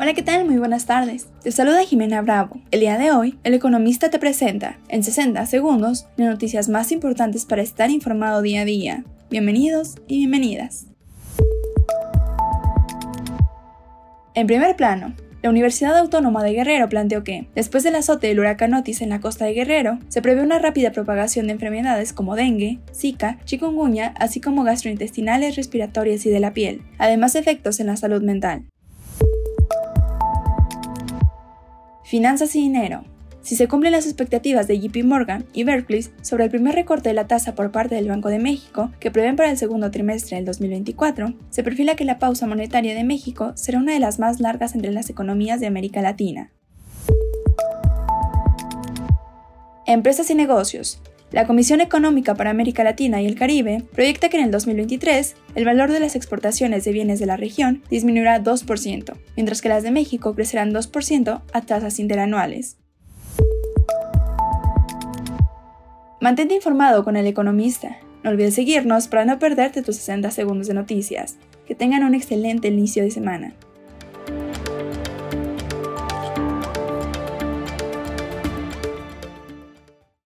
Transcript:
Hola, ¿qué tal? Muy buenas tardes. Te saluda Jimena Bravo. El día de hoy, el economista te presenta, en 60 segundos, las noticias más importantes para estar informado día a día. Bienvenidos y bienvenidas. En primer plano, la Universidad Autónoma de Guerrero planteó que, después del azote del huracán Otis en la costa de Guerrero, se prevé una rápida propagación de enfermedades como dengue, zika, chikungunya, así como gastrointestinales, respiratorias y de la piel, además de efectos en la salud mental. Finanzas y dinero. Si se cumplen las expectativas de JP Morgan y Berkeley sobre el primer recorte de la tasa por parte del Banco de México, que prevén para el segundo trimestre del 2024, se perfila que la pausa monetaria de México será una de las más largas entre las economías de América Latina. Empresas y negocios. La Comisión Económica para América Latina y el Caribe proyecta que en el 2023 el valor de las exportaciones de bienes de la región disminuirá 2%, mientras que las de México crecerán 2% a tasas interanuales. Mantente informado con el economista. No olvides seguirnos para no perderte tus 60 segundos de noticias. Que tengan un excelente inicio de semana.